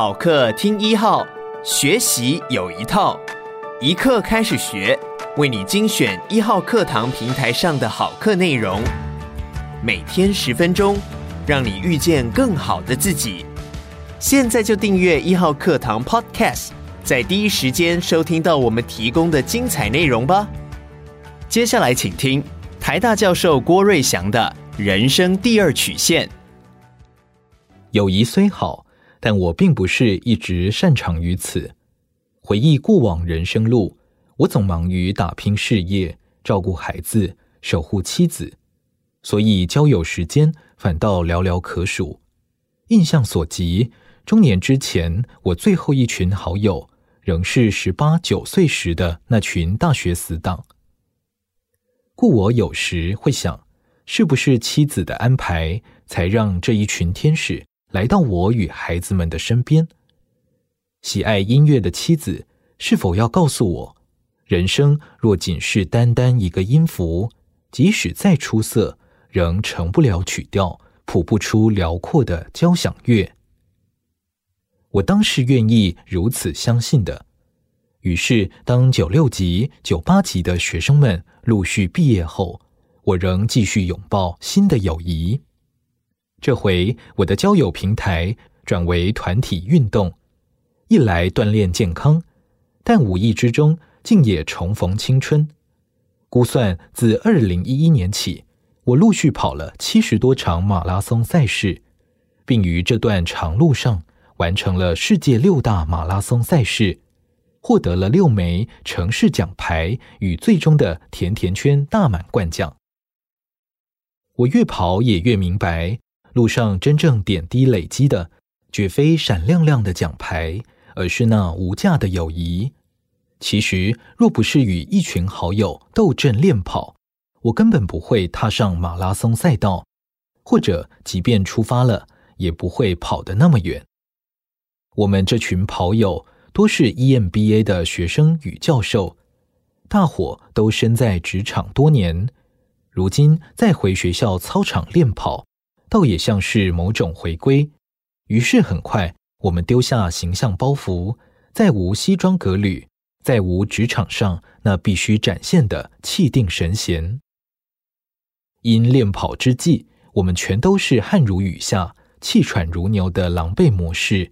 好课听一号，学习有一套，一课开始学，为你精选一号课堂平台上的好课内容，每天十分钟，让你遇见更好的自己。现在就订阅一号课堂 Podcast，在第一时间收听到我们提供的精彩内容吧。接下来请听台大教授郭瑞祥的人生第二曲线。友谊虽好。但我并不是一直擅长于此。回忆过往人生路，我总忙于打拼事业、照顾孩子、守护妻子，所以交友时间反倒寥寥可数。印象所及，中年之前，我最后一群好友仍是十八九岁时的那群大学死党。故我有时会想，是不是妻子的安排，才让这一群天使来到我与孩子们的身边。喜爱音乐的妻子是否要告诉我，人生若仅是单单一个音符，即使再出色，仍成不了曲调，谱不出辽阔的交响乐？我当是愿意如此相信的。于是，当九六级、九八级的学生们陆续毕业后，我仍继续拥抱新的友谊。这回我的交友平台转为团体运动，一来锻炼健康，但无意之中竟也重逢青春。估算自二零一一年起，我陆续跑了七十多场马拉松赛事，并于这段长路上完成了世界六大马拉松赛事，获得了六枚城市奖牌与最终的甜甜圈大满贯奖。我越跑也越明白。路上真正点滴累积的，绝非闪亮亮的奖牌，而是那无价的友谊。其实，若不是与一群好友斗阵练跑，我根本不会踏上马拉松赛道，或者即便出发了，也不会跑得那么远。我们这群跑友多是 EMBA 的学生与教授，大伙都身在职场多年，如今再回学校操场练跑。倒也像是某种回归，于是很快我们丢下形象包袱，再无西装革履，再无职场上那必须展现的气定神闲。因练跑之际，我们全都是汗如雨下、气喘如牛的狼狈模式，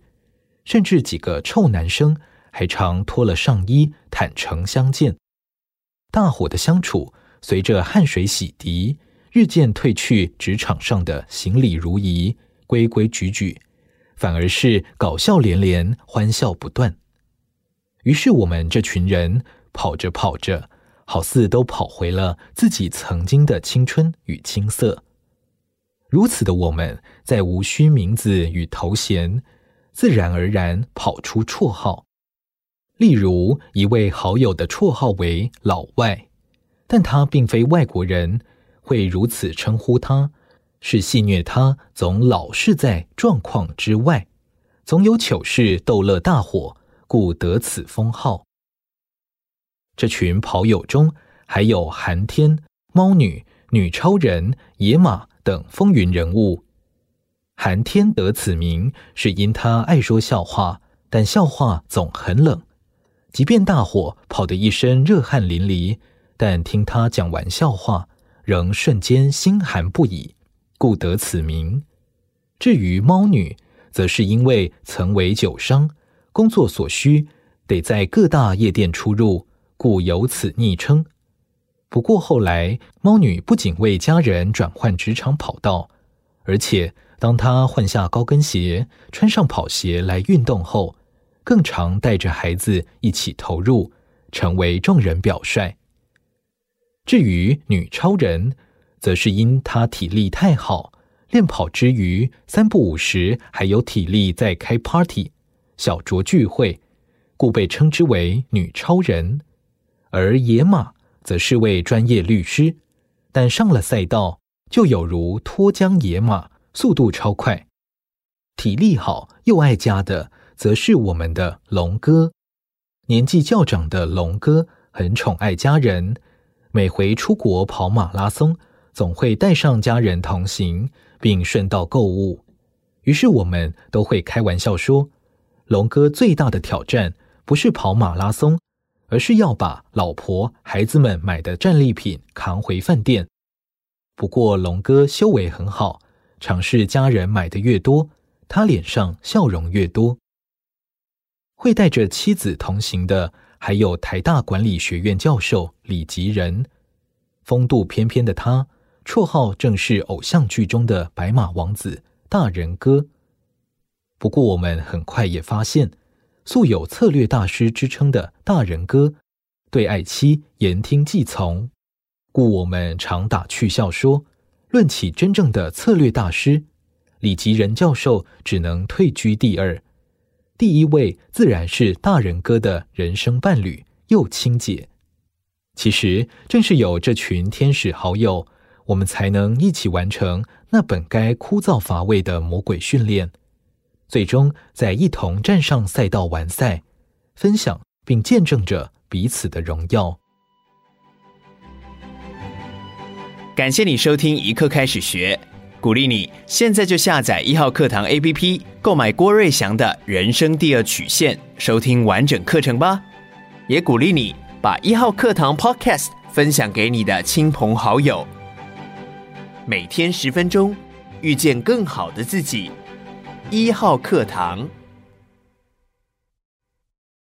甚至几个臭男生还常脱了上衣坦诚相见。大伙的相处，随着汗水洗涤。日渐褪去职场上的行礼如仪、规规矩矩，反而是搞笑连连、欢笑不断。于是我们这群人跑着跑着，好似都跑回了自己曾经的青春与青涩。如此的我们，再无需名字与头衔，自然而然跑出绰号。例如一位好友的绰号为“老外”，但他并非外国人。会如此称呼他，是戏谑他总老是在状况之外，总有糗事逗乐大伙，故得此封号。这群跑友中，还有寒天、猫女、女超人、野马等风云人物。寒天得此名，是因他爱说笑话，但笑话总很冷。即便大伙跑得一身热汗淋漓，但听他讲完笑话。仍瞬间心寒不已，故得此名。至于猫女，则是因为曾为酒商，工作所需，得在各大夜店出入，故有此昵称。不过后来，猫女不仅为家人转换职场跑道，而且当她换下高跟鞋，穿上跑鞋来运动后，更常带着孩子一起投入，成为众人表率。至于女超人，则是因她体力太好，练跑之余三不五时还有体力在开 party、小酌聚会，故被称之为女超人。而野马则是位专业律师，但上了赛道就有如脱缰野马，速度超快。体力好又爱家的，则是我们的龙哥。年纪较长的龙哥很宠爱家人。每回出国跑马拉松，总会带上家人同行，并顺道购物。于是我们都会开玩笑说：“龙哥最大的挑战不是跑马拉松，而是要把老婆孩子们买的战利品扛回饭店。不过龙哥修为很好，常是家人买的越多，他脸上笑容越多。会带着妻子同行的，还有台大管理学院教授李吉仁，风度翩翩的他，绰号正是偶像剧中的白马王子大仁哥。不过我们很快也发现，素有策略大师之称的大仁哥，对爱妻言听计从，故我们常打趣笑说，论起真正的策略大师，李吉仁教授只能退居第二。第一位自然是大仁哥的人生伴侣又青姐。其实正是有这群天使好友，我们才能一起完成那本该枯燥乏味的魔鬼训练，最终在一同站上赛道完赛，分享并见证着彼此的荣耀。感谢你收听一刻开始学。鼓励你现在就下载一号课堂 APP，购买郭瑞祥的《人生第二曲线》，收听完整课程吧。也鼓励你把一号课堂 Podcast 分享给你的亲朋好友。每天十分钟，遇见更好的自己。一号课堂。